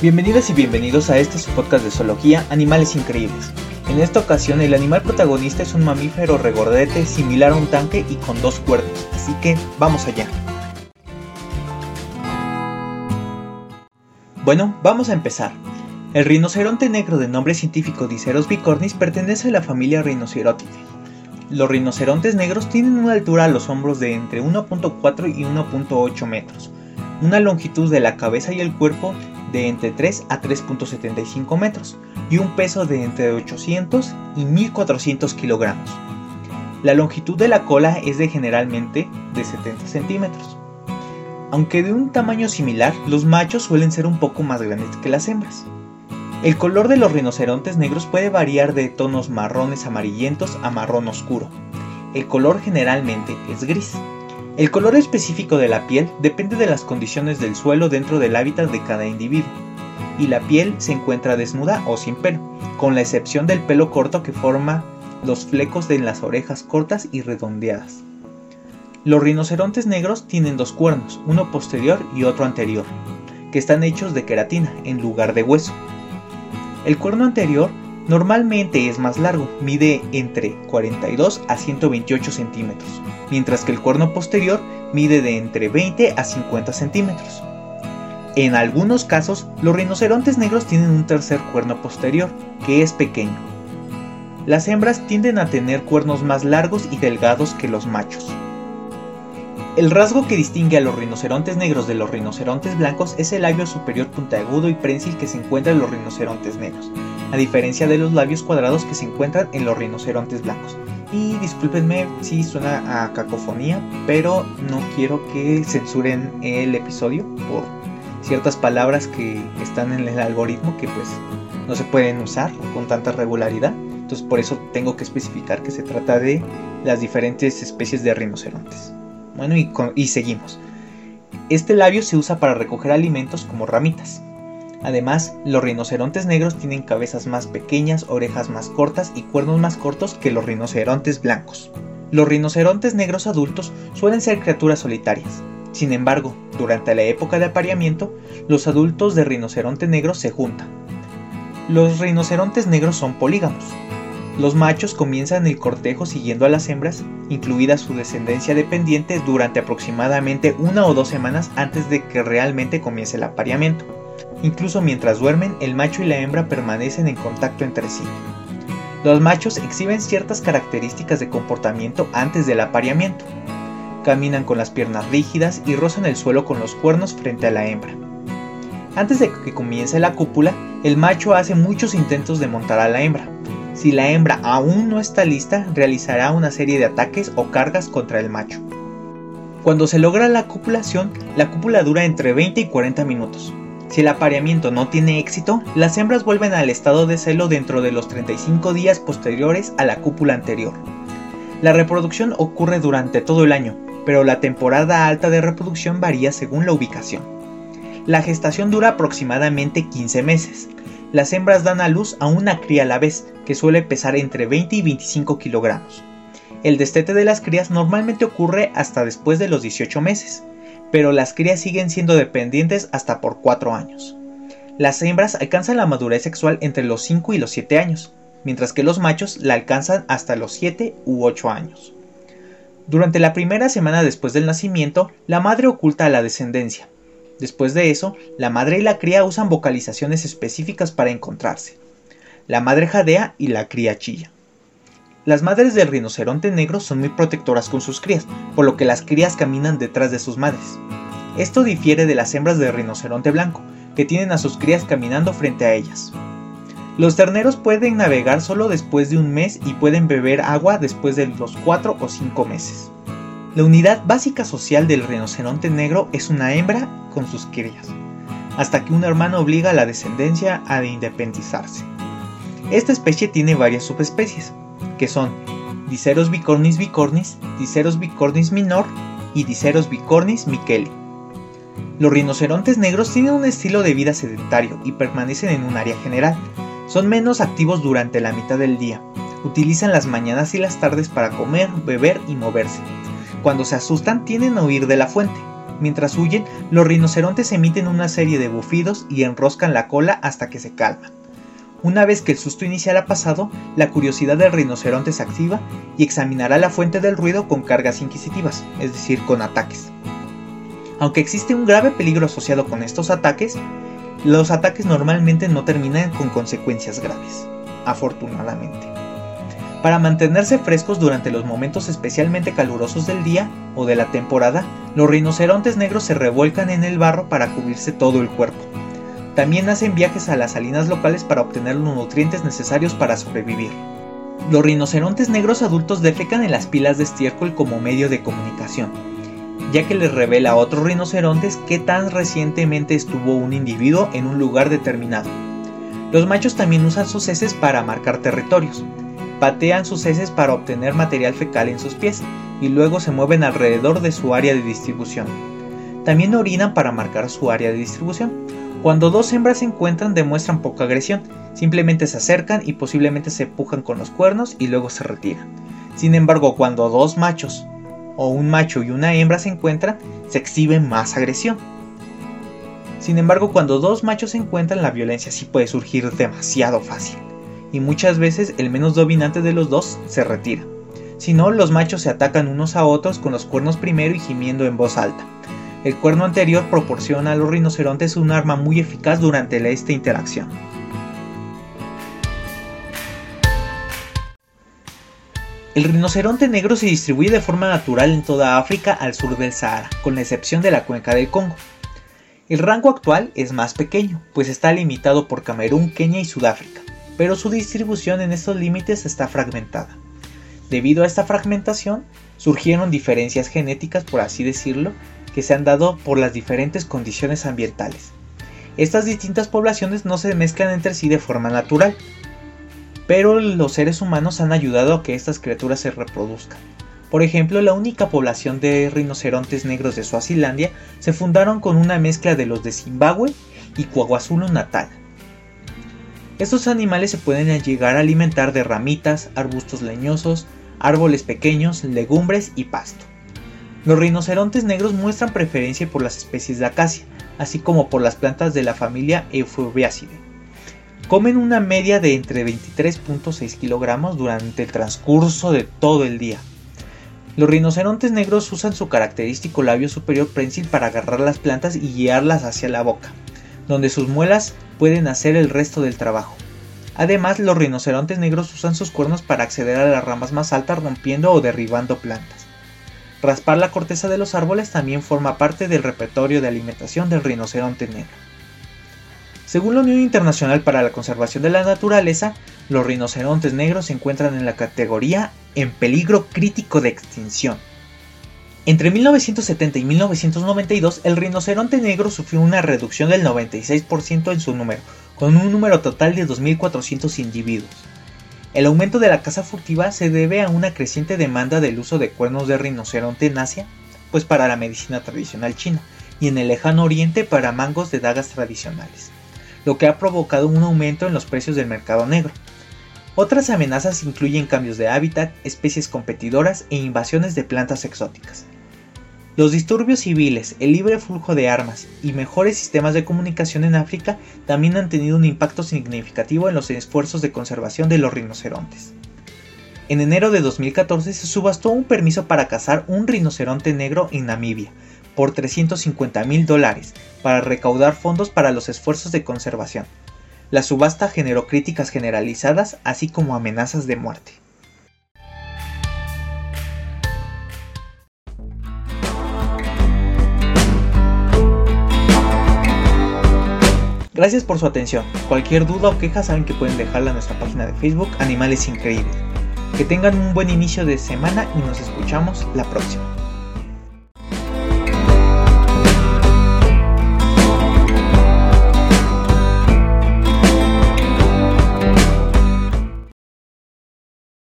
Bienvenidas y bienvenidos a este su podcast de zoología Animales Increíbles. En esta ocasión el animal protagonista es un mamífero regordete similar a un tanque y con dos cuernos, así que vamos allá. Bueno, vamos a empezar. El rinoceronte negro de nombre científico Diceros bicornis pertenece a la familia Rhinocerotidae. Los rinocerontes negros tienen una altura a los hombros de entre 1.4 y 1.8 metros, una longitud de la cabeza y el cuerpo de entre 3 a 3.75 metros y un peso de entre 800 y 1400 kilogramos. La longitud de la cola es de generalmente de 70 centímetros. Aunque de un tamaño similar, los machos suelen ser un poco más grandes que las hembras. El color de los rinocerontes negros puede variar de tonos marrones amarillentos a marrón oscuro. El color generalmente es gris. El color específico de la piel depende de las condiciones del suelo dentro del hábitat de cada individuo, y la piel se encuentra desnuda o sin pelo, con la excepción del pelo corto que forma los flecos de las orejas cortas y redondeadas. Los rinocerontes negros tienen dos cuernos, uno posterior y otro anterior, que están hechos de queratina en lugar de hueso. El cuerno anterior Normalmente es más largo, mide entre 42 a 128 centímetros, mientras que el cuerno posterior mide de entre 20 a 50 centímetros. En algunos casos, los rinocerontes negros tienen un tercer cuerno posterior, que es pequeño. Las hembras tienden a tener cuernos más largos y delgados que los machos. El rasgo que distingue a los rinocerontes negros de los rinocerontes blancos es el labio superior puntiagudo y prensil que se encuentra en los rinocerontes negros, a diferencia de los labios cuadrados que se encuentran en los rinocerontes blancos. Y discúlpenme si suena a cacofonía, pero no quiero que censuren el episodio por ciertas palabras que están en el algoritmo que pues no se pueden usar con tanta regularidad. Entonces por eso tengo que especificar que se trata de las diferentes especies de rinocerontes. Bueno, y, seguimos. Este labio se usa para recoger alimentos como ramitas. Además, los rinocerontes negros tienen cabezas más pequeñas, orejas más cortas y cuernos más cortos que los rinocerontes blancos. Los rinocerontes negros adultos suelen ser criaturas solitarias. Sin embargo, durante la época de apareamiento, los adultos de rinoceronte negro se juntan. Los rinocerontes negros son polígamos, los machos comienzan el cortejo siguiendo a las hembras, incluida su descendencia dependiente, durante aproximadamente una o dos semanas antes de que realmente comience el apareamiento. Incluso mientras duermen, el macho y la hembra permanecen en contacto entre sí. Los machos exhiben ciertas características de comportamiento antes del apareamiento. Caminan con las piernas rígidas y rozan el suelo con los cuernos frente a la hembra. Antes de que comience la cúpula, el macho hace muchos intentos de montar a la hembra, si la hembra aún no está lista, realizará una serie de ataques o cargas contra el macho. Cuando se logra la copulación, la cúpula dura entre 20 y 40 minutos. Si el apareamiento no tiene éxito, las hembras vuelven al estado de celo dentro de los 35 días posteriores a la cúpula anterior. La reproducción ocurre durante todo el año, pero la temporada alta de reproducción varía según la ubicación. La gestación dura aproximadamente 15 meses, las hembras dan a luz a una cría a la vez, que suele pesar entre 20 y 25 kilogramos. El destete de las crías normalmente ocurre hasta después de los 18 meses, pero las crías siguen siendo dependientes hasta por 4 años. Las hembras alcanzan la madurez sexual entre los 5 y los 7 años, mientras que los machos la alcanzan hasta los 7 u 8 años. Durante la primera semana después del nacimiento, la madre oculta a la descendencia, Después de eso, la madre y la cría usan vocalizaciones específicas para encontrarse. La madre jadea y la cría chilla. Las madres del rinoceronte negro son muy protectoras con sus crías, por lo que las crías caminan detrás de sus madres. Esto difiere de las hembras del rinoceronte blanco, que tienen a sus crías caminando frente a ellas. Los terneros pueden navegar solo después de un mes y pueden beber agua después de los 4 o 5 meses. La unidad básica social del rinoceronte negro es una hembra con sus crías, hasta que un hermano obliga a la descendencia a independizarse. Esta especie tiene varias subespecies, que son Diceros bicornis bicornis, Diceros bicornis minor y Diceros bicornis micheli. Los rinocerontes negros tienen un estilo de vida sedentario y permanecen en un área general. Son menos activos durante la mitad del día. Utilizan las mañanas y las tardes para comer, beber y moverse, cuando se asustan tienden a huir de la fuente. Mientras huyen, los rinocerontes emiten una serie de bufidos y enroscan la cola hasta que se calman. Una vez que el susto inicial ha pasado, la curiosidad del rinoceronte se activa y examinará la fuente del ruido con cargas inquisitivas, es decir, con ataques. Aunque existe un grave peligro asociado con estos ataques, los ataques normalmente no terminan con consecuencias graves, afortunadamente. Para mantenerse frescos durante los momentos especialmente calurosos del día o de la temporada, los rinocerontes negros se revuelcan en el barro para cubrirse todo el cuerpo. También hacen viajes a las salinas locales para obtener los nutrientes necesarios para sobrevivir. Los rinocerontes negros adultos defecan en las pilas de estiércol como medio de comunicación, ya que les revela a otros rinocerontes qué tan recientemente estuvo un individuo en un lugar determinado. Los machos también usan sus heces para marcar territorios. Patean sus heces para obtener material fecal en sus pies y luego se mueven alrededor de su área de distribución. También orinan para marcar su área de distribución. Cuando dos hembras se encuentran demuestran poca agresión, simplemente se acercan y posiblemente se empujan con los cuernos y luego se retiran. Sin embargo, cuando dos machos o un macho y una hembra se encuentran, se exhibe más agresión. Sin embargo, cuando dos machos se encuentran, la violencia sí puede surgir demasiado fácil, y muchas veces el menos dominante de los dos se retira. Si no, los machos se atacan unos a otros con los cuernos primero y gimiendo en voz alta. El cuerno anterior proporciona a los rinocerontes un arma muy eficaz durante esta interacción. El rinoceronte negro se distribuye de forma natural en toda África al sur del Sahara, con la excepción de la cuenca del Congo. El rango actual es más pequeño, pues está limitado por Camerún, Kenia y Sudáfrica, pero su distribución en estos límites está fragmentada. Debido a esta fragmentación, surgieron diferencias genéticas, por así decirlo, que se han dado por las diferentes condiciones ambientales. Estas distintas poblaciones no se mezclan entre sí de forma natural, pero los seres humanos han ayudado a que estas criaturas se reproduzcan. Por ejemplo, la única población de rinocerontes negros de Suazilandia se fundaron con una mezcla de los de Zimbabue y KwaZulu Natal. Estos animales se pueden llegar a alimentar de ramitas, arbustos leñosos, árboles pequeños, legumbres y pasto. Los rinocerontes negros muestran preferencia por las especies de acacia, así como por las plantas de la familia Euphorbiaceae. Comen una media de entre 23.6 kilogramos durante el transcurso de todo el día. Los rinocerontes negros usan su característico labio superior prensil para agarrar las plantas y guiarlas hacia la boca, donde sus muelas pueden hacer el resto del trabajo. Además, los rinocerontes negros usan sus cuernos para acceder a las ramas más altas rompiendo o derribando plantas. Raspar la corteza de los árboles también forma parte del repertorio de alimentación del rinoceronte negro. Según la Unión Internacional para la Conservación de la Naturaleza, los rinocerontes negros se encuentran en la categoría en peligro crítico de extinción. Entre 1970 y 1992, el rinoceronte negro sufrió una reducción del 96% en su número, con un número total de 2.400 individuos. El aumento de la caza furtiva se debe a una creciente demanda del uso de cuernos de rinoceronte en Asia, pues para la medicina tradicional china, y en el lejano oriente para mangos de dagas tradicionales, lo que ha provocado un aumento en los precios del mercado negro. Otras amenazas incluyen cambios de hábitat, especies competidoras e invasiones de plantas exóticas. Los disturbios civiles, el libre flujo de armas y mejores sistemas de comunicación en África también han tenido un impacto significativo en los esfuerzos de conservación de los rinocerontes. En enero de 2014 se subastó un permiso para cazar un rinoceronte negro en Namibia por 350 mil dólares para recaudar fondos para los esfuerzos de conservación. La subasta generó críticas generalizadas así como amenazas de muerte. Gracias por su atención. Cualquier duda o queja saben que pueden dejarla en nuestra página de Facebook Animales Increíbles. Que tengan un buen inicio de semana y nos escuchamos la próxima.